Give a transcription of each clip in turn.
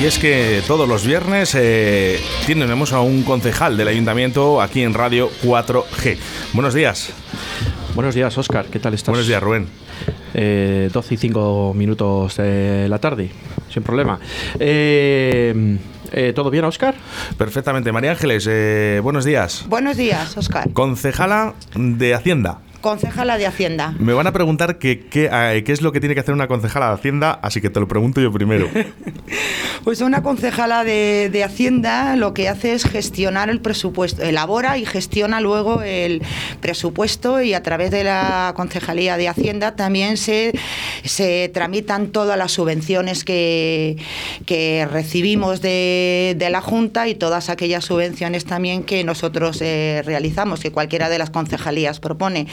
Y es que todos los viernes eh, tenemos a un concejal del ayuntamiento aquí en Radio 4G. Buenos días. Buenos días, Oscar. ¿Qué tal estás? Buenos días, Rubén. Eh, 12 y 5 minutos de la tarde, sin problema. Eh, eh, ¿Todo bien, Oscar? Perfectamente. María Ángeles, eh, buenos días. Buenos días, Oscar. Concejala de Hacienda. Concejala de Hacienda. Me van a preguntar qué qué es lo que tiene que hacer una concejala de Hacienda, así que te lo pregunto yo primero. Pues una concejala de, de, Hacienda lo que hace es gestionar el presupuesto, elabora y gestiona luego el presupuesto y a través de la Concejalía de Hacienda también se, se tramitan todas las subvenciones que, que recibimos de, de, la Junta y todas aquellas subvenciones también que nosotros eh, realizamos, que cualquiera de las concejalías propone.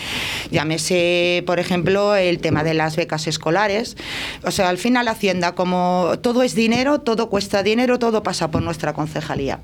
Llámese, por ejemplo, el tema de las becas escolares. O sea, al final Hacienda, como todo es dinero, todo cuesta dinero, todo pasa por nuestra concejalía.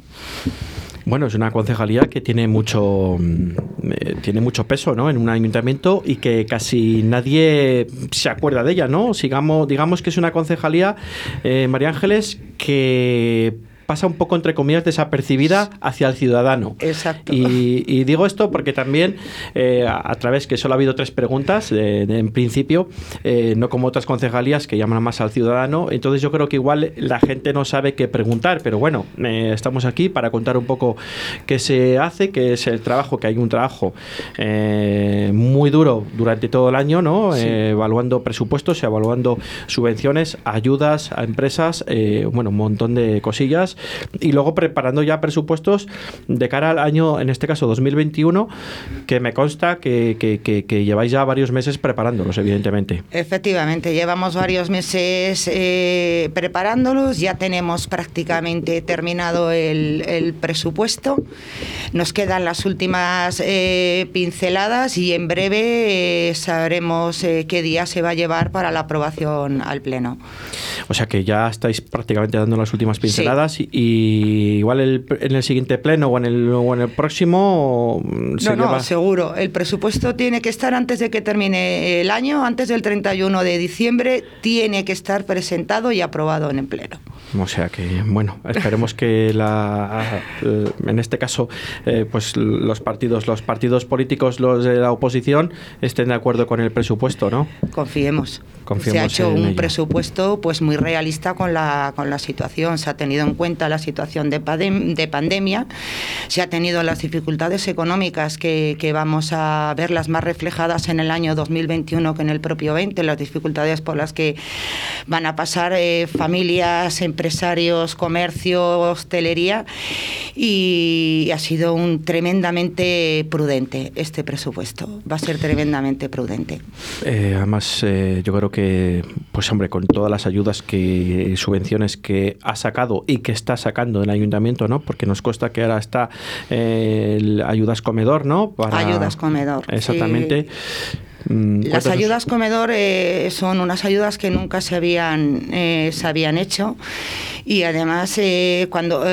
Bueno, es una concejalía que tiene mucho mm, eh, tiene mucho peso ¿no? en un ayuntamiento y que casi nadie se acuerda de ella, ¿no? Sigamos, digamos que es una concejalía, eh, María Ángeles, que pasa un poco, entre comillas, desapercibida hacia el ciudadano. Exacto. Y, digo esto porque también, eh, a, través que solo ha habido tres preguntas, en principio, eh, no como otras concejalías que llaman más al ciudadano, entonces yo creo que igual la gente no sabe qué preguntar, pero bueno, eh, estamos aquí para contar un poco qué se hace, qué es el trabajo, que hay un trabajo muy duro durante todo el año, ¿no? evaluando presupuestos, evaluando subvenciones, ayudas a empresas, bueno, un montón de cosillas y luego preparando ya presupuestos de cara al año, en este caso 2021, que me consta que, que, lleváis ya varios meses preparándolos, evidentemente. Efectivamente, llevamos varios meses eh, preparándolos, ya tenemos prácticamente terminado el, el presupuesto, nos quedan las últimas eh, pinceladas y en breve eh, sabremos qué día se va a llevar para la aprobación al Pleno. O sea que ya estáis prácticamente dando las últimas pinceladas y, igual en el siguiente pleno o en el, o en el próximo. Mm, no, no, seguro. El presupuesto tiene que estar antes de que termine el año, antes del 31 de diciembre, tiene que estar presentado y aprobado en el pleno. O sea que, bueno, esperemos que la, en este caso, eh, pues los partidos, los partidos políticos, los de la oposición, estén de acuerdo con el presupuesto, ¿no? Confiemos. se ha hecho un presupuesto pues muy realista con la, con la situación. Se ha tenido en cuenta la situación de, de pandemia, se ha tenido las dificultades económicas que, que vamos a verlas más reflejadas en el año 2021 que en el propio 20, las dificultades por las que van a pasar eh, familias, empresarios, comercio, hostelería y ha sido un tremendamente prudente este presupuesto. Va a ser tremendamente prudente. Eh, además, eh, yo creo que, pues hombre, con todas las ayudas que subvenciones que ha sacado y que está sacando el ayuntamiento, ¿no? Porque nos consta que ahora está eh, ayudas comedor, ¿no? Para... Ayudas comedor. Exactamente. Las ayudas comedor eh, son unas ayudas que nunca se habían, eh, se habían hecho. Y además eh, cuando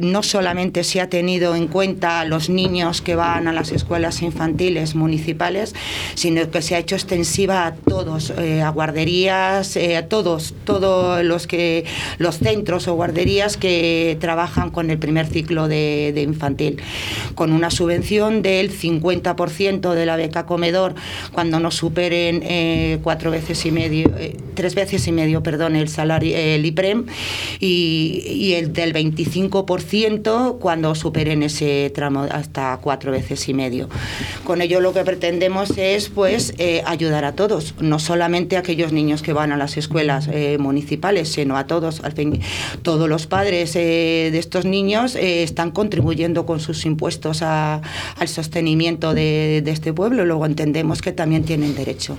no solamente se ha tenido en cuenta a los niños que van a las escuelas infantiles municipales, sino que se ha hecho extensiva a todos, a guarderías, a todos, todos los que los centros o guarderías que trabajan con el primer ciclo de, de infantil, con una subvención del 50% de la beca comedor cuando no superen eh, cuatro veces y medio, eh, tres veces y medio, perdón, el salario, el IPREM y, el del 25% cuando superen ese tramo hasta cuatro veces y medio. Con ello lo que pretendemos es pues eh, ayudar a todos, no solamente a aquellos niños que van a las escuelas municipales, sino a todos. Al fin, todos los padres de estos niños están contribuyendo con sus impuestos al sostenimiento de, de este pueblo. Luego entendemos que también tienen derecho.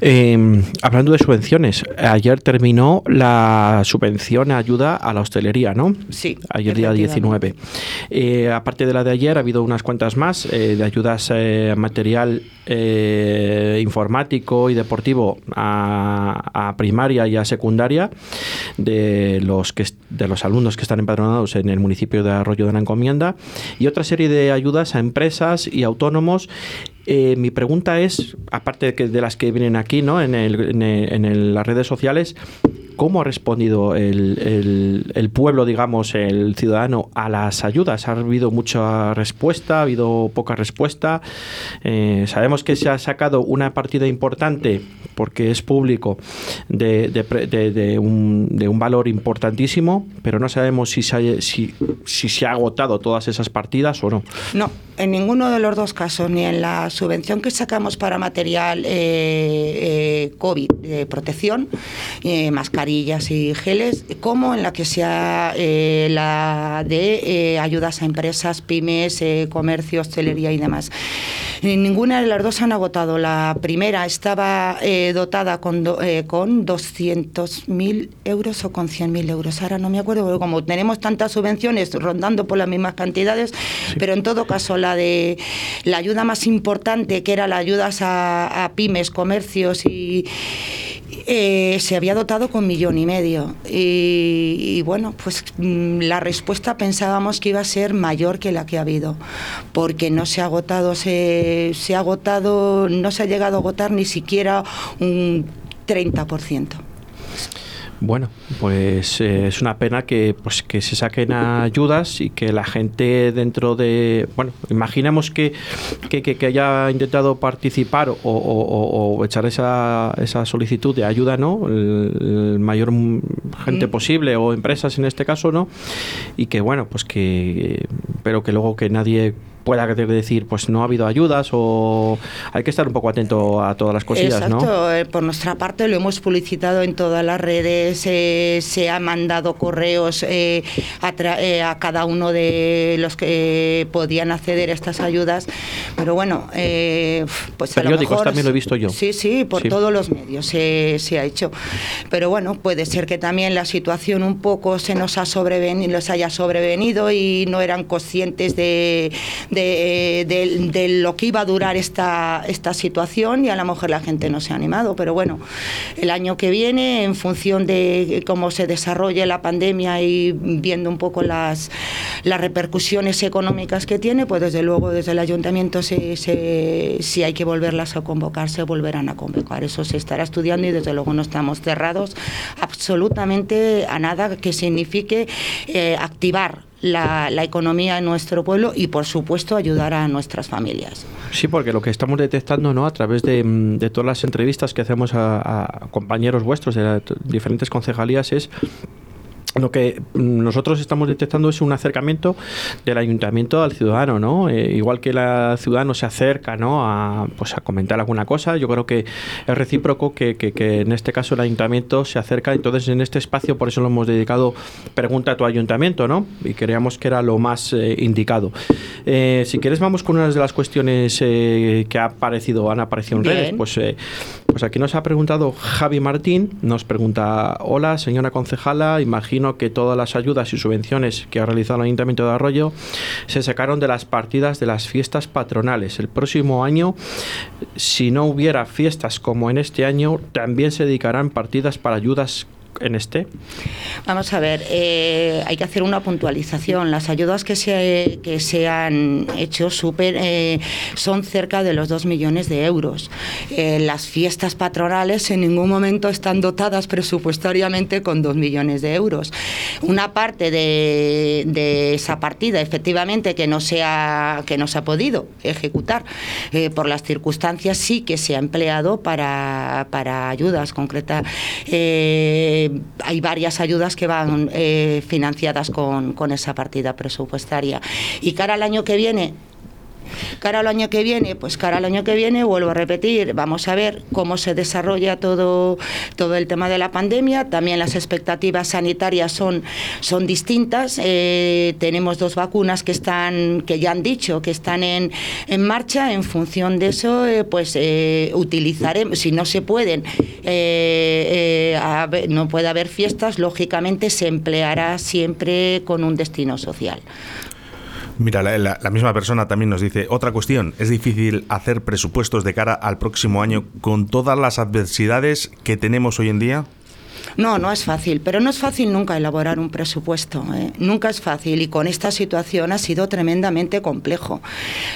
Eh, hablando de subvenciones, ayer terminó la subvención a ayuda a la hostelería, ¿no? Sí. Ayer día 19. Eh, aparte de la de ayer, ha habido unas cuantas más eh, de ayudas eh, material informático y deportivo a, primaria y a secundaria de los, que, de los alumnos que están empadronados en el municipio de Arroyo de la Encomienda y otra serie de ayudas a empresas y autónomos mi pregunta es, aparte de, las que vienen aquí, ¿no? En, el, en, las redes sociales, cómo ha respondido el, pueblo, digamos, el ciudadano a las ayudas. ¿Ha habido mucha respuesta? ¿Ha habido poca respuesta? Eh, sabemos que se ha sacado una partida importante, porque es público, de, de, un, de un, valor importantísimo, pero no sabemos si se, si, si se ha agotado todas esas partidas o no. No, en ninguno de los dos casos, ni en la subvención que sacamos para material eh, eh, COVID de protección, eh, mascarillas y geles, como en la que sea la de ayudas a empresas, pymes, comercio, hostelería y demás. Ninguna de las dos han agotado. La primera estaba dotada con, con 200.000 euros o con 100.000 euros. Ahora no me acuerdo, como tenemos tantas subvenciones rondando por las mismas cantidades, pero en todo caso la de la ayuda más importante, que era la ayuda a, pymes, comercios y eh, se había dotado con millón y medio. Y, bueno, pues mm, la respuesta pensábamos que iba a ser mayor que la que ha habido, porque no se ha agotado, se, se ha agotado, no se ha llegado a agotar ni siquiera un 30%. Bueno, pues eh, es una pena que, pues, que se saquen ayudas y que la gente dentro de... Bueno, imaginemos que, que, haya intentado participar o, echar esa, esa, solicitud de ayuda, ¿no? El, mayor gente mm. posible o empresas en este caso, ¿no? Y que, bueno, pues que... Pero que luego que nadie pueda decir, pues no ha habido ayudas o hay que estar un poco atento a todas las cosillas, Exacto. Eh, por nuestra parte lo hemos publicitado en todas las redes, eh, se ha mandado correos eh, a, cada uno de los que podían acceder a estas ayudas, pero bueno, pues periódicos también lo he visto yo. Sí, sí, por todos los medios se, ha hecho, pero bueno, puede ser que también la situación un poco se nos ha sobrevenido, les haya sobrevenido y no eran conscientes de de, lo que iba a durar esta, esta situación y a lo mejor la gente no se ha animado. Pero bueno, el año que viene, en función de cómo se desarrolle la pandemia y viendo un poco las, las repercusiones económicas que tiene, pues desde luego desde el ayuntamiento si, si hay que volverlas a convocar, se volverán a convocar. Eso se estará estudiando y desde luego no estamos cerrados absolutamente a nada que signifique eh, activar la, economía en nuestro pueblo y, por supuesto, ayudar a nuestras familias. Sí, porque lo que estamos detectando ¿no? a través de, de todas las entrevistas que hacemos a, a compañeros vuestros de diferentes concejalías es lo que nosotros estamos detectando es un acercamiento del ayuntamiento al ciudadano, ¿no? Eh, igual que el ciudadano se acerca, ¿no? A, pues a comentar alguna cosa, yo creo que es recíproco que, que, en este caso el ayuntamiento se acerca, entonces en este espacio por eso lo hemos dedicado Pregunta a tu ayuntamiento, ¿no? Y creíamos que era lo más eh, indicado. Eh, si quieres vamos con unas de las cuestiones que ha aparecido, han aparecido en redes, pues, pues aquí nos ha preguntado Javi Martín, nos pregunta, hola señora concejala, imagino que todas las ayudas y subvenciones que ha realizado el Ayuntamiento de Arroyo se sacaron de las partidas de las fiestas patronales. El próximo año, si no hubiera fiestas como en este año, también se dedicarán partidas para ayudas en este? Vamos a ver, eh, hay que hacer una puntualización. Las ayudas que se, que se han hecho super, eh, son cerca de los 2 millones de euros. Eh, las fiestas patronales en ningún momento están dotadas presupuestariamente con 2 millones de euros. Una parte de, de esa partida, efectivamente, que no, se ha, que no se ha podido ejecutar por las circunstancias, sí que se ha empleado para, para ayudas concretas. Hay varias ayudas que van eh, financiadas con, con esa partida presupuestaria. Y cara al año que viene, Cara al año que viene, pues cara al año que viene, vuelvo a repetir, vamos a ver cómo se desarrolla todo, todo el tema de la pandemia. También las expectativas sanitarias son, son distintas. Eh, tenemos dos vacunas que están, que ya han dicho, que están en, en marcha. En función de eso, eh, pues eh, utilizaremos, si no se pueden, no puede haber fiestas, lógicamente se empleará siempre con un destino social. Mira, la, misma persona también nos dice, otra cuestión, es difícil hacer presupuestos de cara al próximo año con todas las adversidades que tenemos hoy en día. No, no es fácil, pero no es fácil nunca elaborar un presupuesto. ¿eh? Nunca es fácil y con esta situación ha sido tremendamente complejo.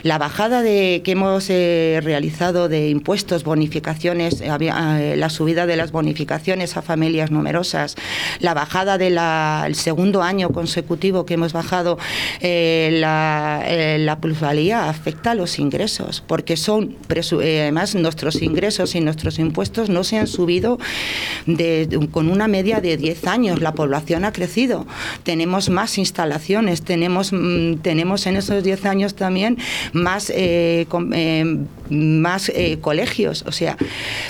La bajada de, que hemos eh, realizado de impuestos, bonificaciones, eh, la subida de las bonificaciones a familias numerosas, la bajada del segundo año consecutivo que hemos bajado la, la, plusvalía afecta a los ingresos, porque son, además, nuestros ingresos y nuestros impuestos no se han subido de, con una media de 10 años. La población ha crecido, tenemos más instalaciones, tenemos, mm, tenemos en esos 10 años también más, eh, eh, más eh, colegios. O sea,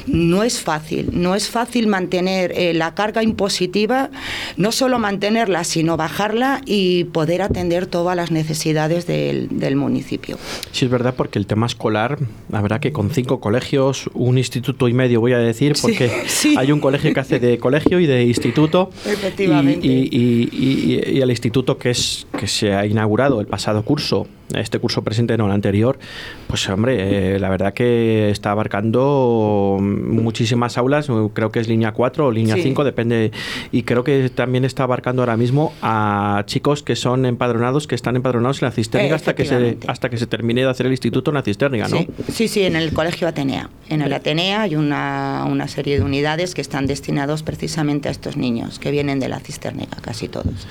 no es fácil, no es fácil mantener la carga impositiva, no solo mantenerla, sino bajarla y poder atender todas las necesidades del, del municipio. Sí, es verdad, porque el tema escolar, la verdad que con cinco colegios, un instituto y medio, voy a decir, porque hay un colegio que hace de colegio y de instituto. Efectivamente. Y, y, el instituto que, es, que se ha inaugurado el pasado curso este curso presente, no el anterior, pues hombre, eh, la verdad que está abarcando muchísimas aulas, creo que es línea 4 o línea 5, depende, y creo que también está abarcando ahora mismo a chicos que son empadronados, que están empadronados en la cisterna hasta que se hasta que se termine de hacer el instituto en la cisterna, ¿no? Sí, sí, en el colegio Atenea. En el Atenea hay una, una serie de unidades que están destinados precisamente a estos niños que vienen de la cisterna, casi todos.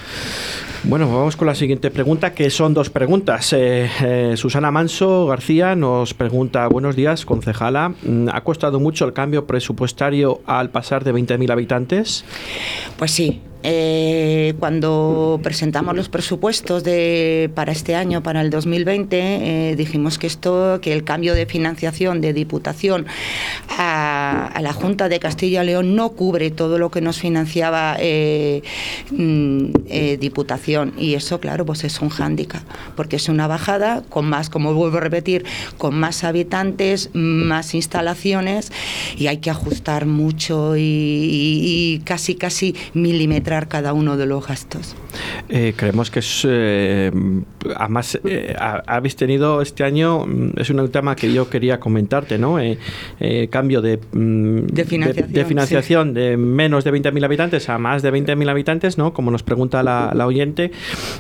Bueno, vamos con la siguiente pregunta, que son dos preguntas. Eh, eh, Susana Manso García nos pregunta, buenos días, concejala, mm, ¿ha costado mucho el cambio presupuestario al pasar de 20.000 habitantes? Pues sí, eh, cuando presentamos los presupuestos de, para este año, para el 2020, eh, dijimos que esto, que el cambio de financiación de Diputación a, la Junta de Castilla y León no cubre todo lo que nos financiaba eh, mm, Diputación. Y eso, claro, pues es un hándicap, porque es una bajada con más, como vuelvo a repetir, con más habitantes, más instalaciones y hay que ajustar mucho y, casi casi cada uno de los gastos. Eh, creemos que es, eh, además, eh, habéis tenido este año, mm, es un tema que yo quería comentarte, ¿no? cambio de, mm, de financiación, de, menos de 20.000 habitantes a más de 20.000 habitantes, ¿no? Como nos pregunta la, oyente.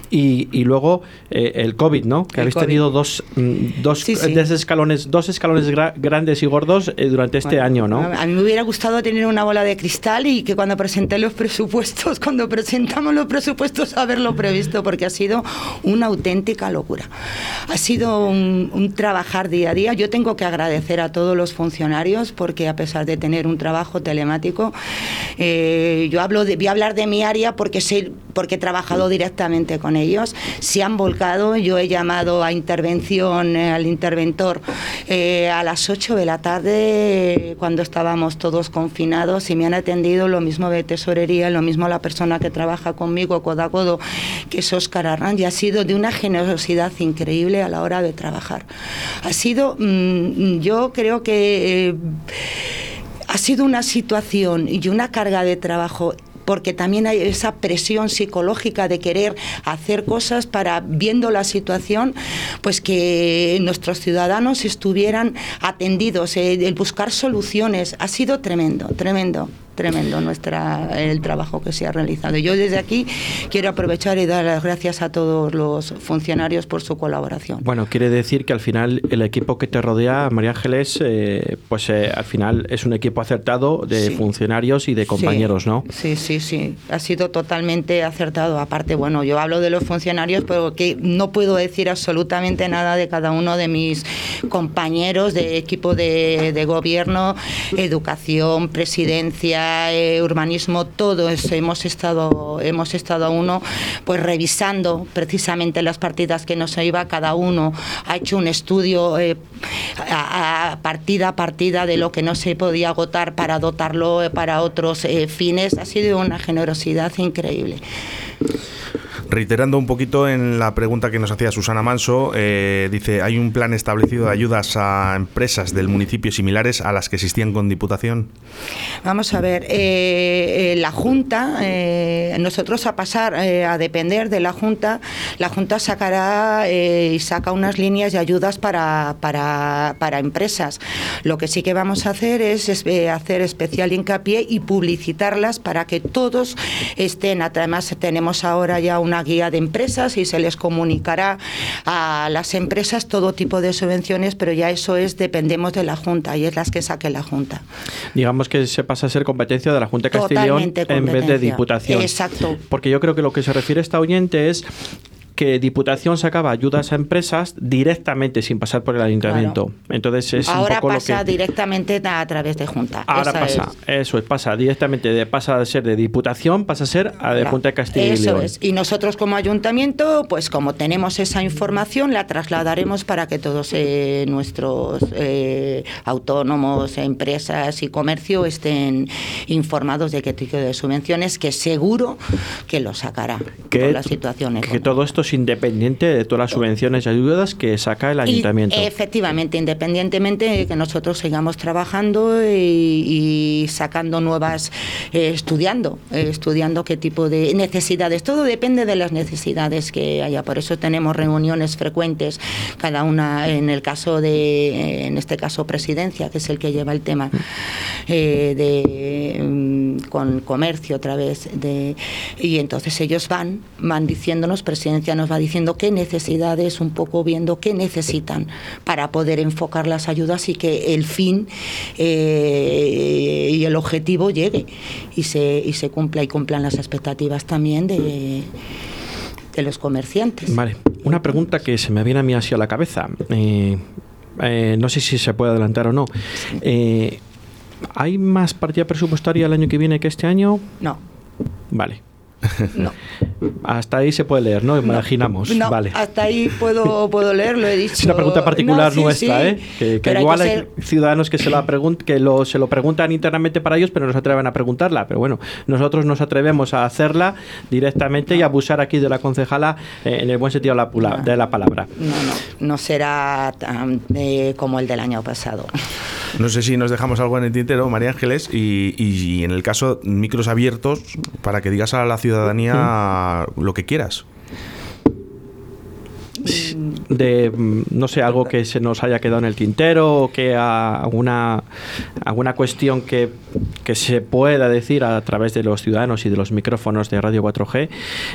Y, luego el COVID, ¿no? Que habéis tenido dos, mm, dos, escalones, dos escalones grandes y gordos durante este año, ¿no? A mí me hubiera gustado tener una bola de cristal y que cuando presenté los presupuestos cuando presentamos los presupuestos haberlo previsto, porque ha sido una auténtica locura. Ha sido un, trabajar día a día. Yo tengo que agradecer a todos los funcionarios, porque a pesar de tener un trabajo telemático, eh, yo hablo de, voy a hablar de mi área porque, sé, porque he trabajado directamente con ellos. Se han volcado, yo he llamado a intervención eh, al interventor eh, a las 8 de la tarde, cuando estábamos todos confinados, y me han atendido lo mismo de tesorería, lo mismo la persona persona que trabaja conmigo codo a codo, que es Oscar Arran, y ha sido de una generosidad increíble a la hora de trabajar. Ha sido, mm, yo creo que eh, ha sido una situación y una carga de trabajo porque también hay esa presión psicológica de querer hacer cosas para, viendo la situación, pues que nuestros ciudadanos estuvieran atendidos, eh, el buscar soluciones. Ha sido tremendo, tremendo tremendo nuestra el trabajo que se ha realizado. Yo desde aquí quiero aprovechar y dar las gracias a todos los funcionarios por su colaboración. Bueno, quiere decir que al final el equipo que te rodea, María Ángeles, eh, pues eh, al final es un equipo acertado de funcionarios y de compañeros, ¿no? Sí, sí, sí, ha sido totalmente acertado. Aparte, bueno, yo hablo de los funcionarios, pero que no puedo decir absolutamente nada de cada uno de mis compañeros de equipo de, de gobierno, educación, presidencia, eh, urbanismo, todo eso hemos estado, hemos estado uno pues revisando precisamente las partidas que nos iba, cada uno ha hecho un estudio eh, a, partida a partida de lo que no se podía agotar para dotarlo eh, para otros fines. Ha sido una generosidad increíble. Reiterando un poquito en la pregunta que nos hacía Susana Manso, eh, dice, ¿hay un plan establecido de ayudas a empresas del municipio similares a las que existían con Diputación? Vamos a ver, eh, la Junta, nosotros a pasar a depender de la Junta, la Junta sacará y saca unas líneas de ayudas para, para, para empresas. Lo que sí que vamos a hacer es hacer especial hincapié y publicitarlas para que todos estén. Además, tenemos ahora ya una guía de empresas y se les comunicará a las empresas todo tipo de subvenciones, pero ya eso es, dependemos de la Junta y es las que saque la Junta. Digamos que se pasa a ser competencia de la Junta de Castellón en vez de Diputación. Exacto. Porque yo creo que lo que se refiere esta oyente es que Diputación sacaba ayudas a empresas directamente sin pasar por el ayuntamiento. Entonces es Ahora un poco pasa lo que... directamente a través de Junta. Ahora pasa, eso es, pasa directamente de pasa de ser de Diputación, pasa a ser a de Junta de Castilla y León. Eso es. Y nosotros como ayuntamiento, pues como tenemos esa información, la trasladaremos para que todos eh, nuestros eh, autónomos, empresas y comercio estén informados de qué tipo de subvenciones, que seguro que lo sacará que, la situación Que todo esto independiente de todas las subvenciones y ayudas que saca el ayuntamiento. efectivamente, independientemente de que nosotros sigamos trabajando y, sacando nuevas, eh, estudiando, eh, estudiando qué tipo de necesidades. Todo depende de las necesidades que haya. Por eso tenemos reuniones frecuentes, cada una en el caso de, en este caso, presidencia, que es el que lleva el tema eh, de mm, con comercio otra vez de y entonces ellos van van diciéndonos presidencia nos va diciendo qué necesidades, un poco viendo qué necesitan para poder enfocar las ayudas y que el fin eh, y el objetivo llegue y se, y se cumpla y cumplan las expectativas también de, de los comerciantes. Vale, una pregunta que se me viene a mí así a la cabeza. Eh, eh, no sé si se puede adelantar o no. ¿Hay más partida presupuestaria el año que viene que este año? No. Vale. No. Hasta ahí se puede leer, ¿no? Imaginamos. No, vale. hasta ahí puedo, puedo leer, lo he dicho. Es una pregunta particular nuestra, ¿eh? Que, igual hay, ciudadanos que, se, la que lo, se lo preguntan internamente para ellos, pero no se atreven a preguntarla. Pero bueno, nosotros nos atrevemos a hacerla directamente y a abusar aquí de la concejala eh, en el buen sentido de la, de la palabra. No, no, no será tan, eh, como el del año pasado. No sé si nos dejamos algo en el tintero, María Ángeles, y, y en el caso, micros abiertos para que digas a la ciudadanía lo que quieras de, no sé, algo que se nos haya quedado en el tintero o que alguna, alguna cuestión que, que se pueda decir a través de los ciudadanos y de los micrófonos de Radio 4G,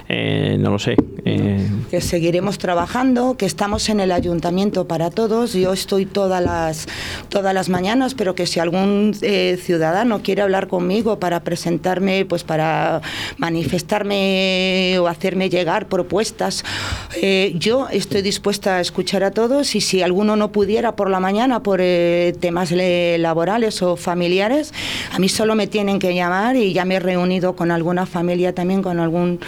eh, no lo sé. Eh. Que seguiremos trabajando, que estamos en el ayuntamiento para todos. Yo estoy todas las, todas las mañanas, pero que si algún eh, ciudadano quiere hablar conmigo para presentarme, pues para manifestarme o hacerme llegar propuestas, yo estoy dispuesta a escuchar a todos y si alguno no pudiera por la mañana por eh, temas laborales o familiares, a mí solo me tienen que llamar y ya me he reunido con alguna familia también, con alguna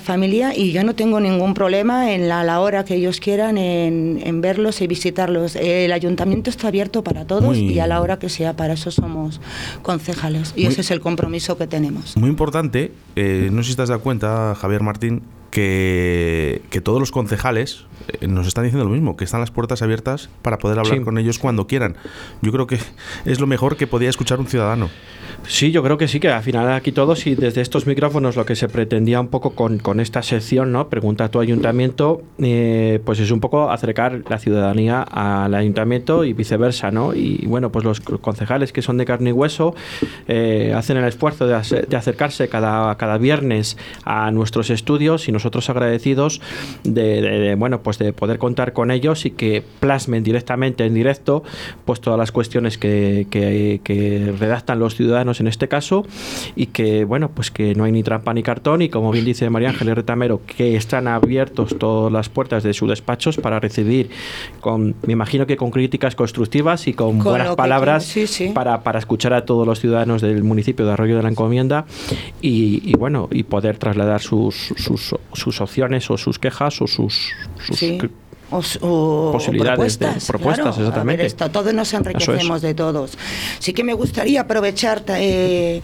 familia y yo no tengo ningún problema en la, hora que ellos quieran en, verlos y visitarlos. El ayuntamiento está abierto para todos y a la hora que sea, para eso somos concejales y ese es el compromiso que tenemos. Muy importante, eh, no sé si estás de cuenta, Javier Martín, que, que todos los concejales eh, nos están diciendo lo mismo, que están las puertas abiertas para poder hablar con ellos cuando quieran. Yo creo que es lo mejor que podía escuchar un ciudadano. Sí, yo creo que sí, que al final aquí todos y desde estos micrófonos lo que se pretendía un poco con, con esta sección, ¿no? Pregunta a tu ayuntamiento, eh, pues es un poco acercar la ciudadanía al ayuntamiento y viceversa, ¿no? Y bueno, pues los concejales que son de carne y hueso eh, hacen el esfuerzo de, acercarse cada, cada viernes a nuestros estudios y nosotros agradecidos de, bueno, pues de poder contar con ellos y que plasmen directamente en directo pues todas las cuestiones que, que, que redactan los ciudadanos en este caso y que, bueno, pues que no hay ni trampa ni cartón y como bien dice María Ángeles Retamero, que están abiertos todas las puertas de sus despachos para recibir, con, me imagino que con críticas constructivas y con, buenas palabras Para, para escuchar a todos los ciudadanos del municipio de Arroyo de la Encomienda y, bueno, y poder trasladar sus, sus, sus, opciones o sus quejas o sus, sus o, posibilidades propuestas, propuestas exactamente. todos nos enriquecemos de todos. Sí que me gustaría aprovechar eh,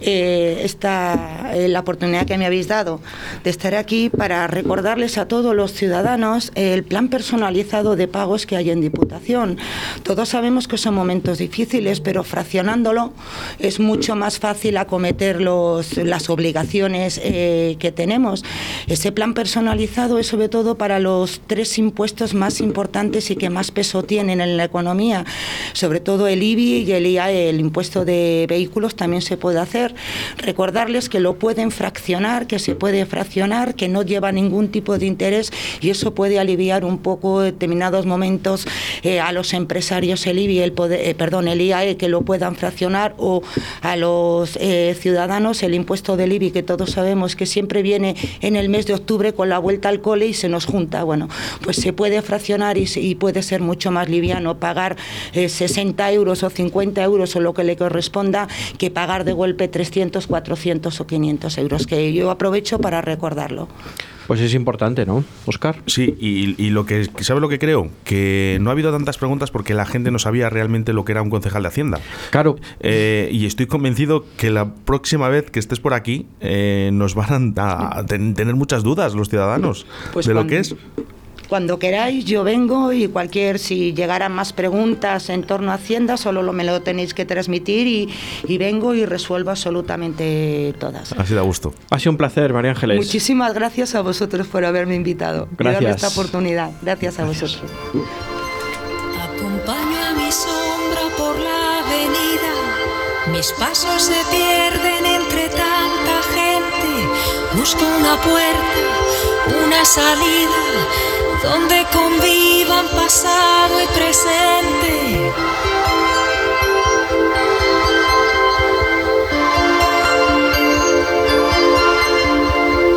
eh, esta, eh, la oportunidad que me habéis dado de estar aquí para recordarles a todos los ciudadanos el plan personalizado de pagos que hay en Diputación. Todos sabemos que son momentos difíciles, pero fraccionándolo es mucho más fácil acometer los, las obligaciones eh, que tenemos. Ese plan personalizado es sobre todo para los tres impuestos más importantes y que más peso tienen en la economía, sobre todo el IBI y el IAE, el impuesto de vehículos también se puede hacer. Recordarles que lo pueden fraccionar, que se puede fraccionar, que no lleva ningún tipo de interés y eso puede aliviar un poco determinados momentos eh, a los empresarios el IBI, el poder, eh, perdón, el IAE que lo puedan fraccionar o a los eh, ciudadanos el impuesto del IBI que todos sabemos que siempre viene en el mes de octubre con la vuelta al cole y se nos junta. Bueno, pues se puede fraccionar y, y puede ser mucho más liviano pagar 60 euros o 50 euros o lo que le corresponda que pagar de golpe 300, 400 o 500 euros, que yo aprovecho para recordarlo. Pues es importante, ¿no, Oscar? Sí, y, lo que, ¿sabe lo que creo? Que no ha habido tantas preguntas porque la gente no sabía realmente lo que era un concejal de Hacienda. Claro. Eh, y estoy convencido que la próxima vez que estés por aquí eh, nos van a, tener muchas dudas los ciudadanos pues de lo que es cuando queráis, yo vengo y cualquier, si llegaran más preguntas en torno a Hacienda, solo lo, me lo tenéis que transmitir y, vengo y resuelvo absolutamente todas. Ha sido a gusto. Ha sido un placer, María Ángeles. Muchísimas gracias a vosotros por haberme invitado. Gracias. Por esta oportunidad. Gracias a vosotros. Acompaño a mi sombra por la avenida. Mis pasos se pierden entre tanta gente. Busco una puerta, una salida donde convivan pasado y presente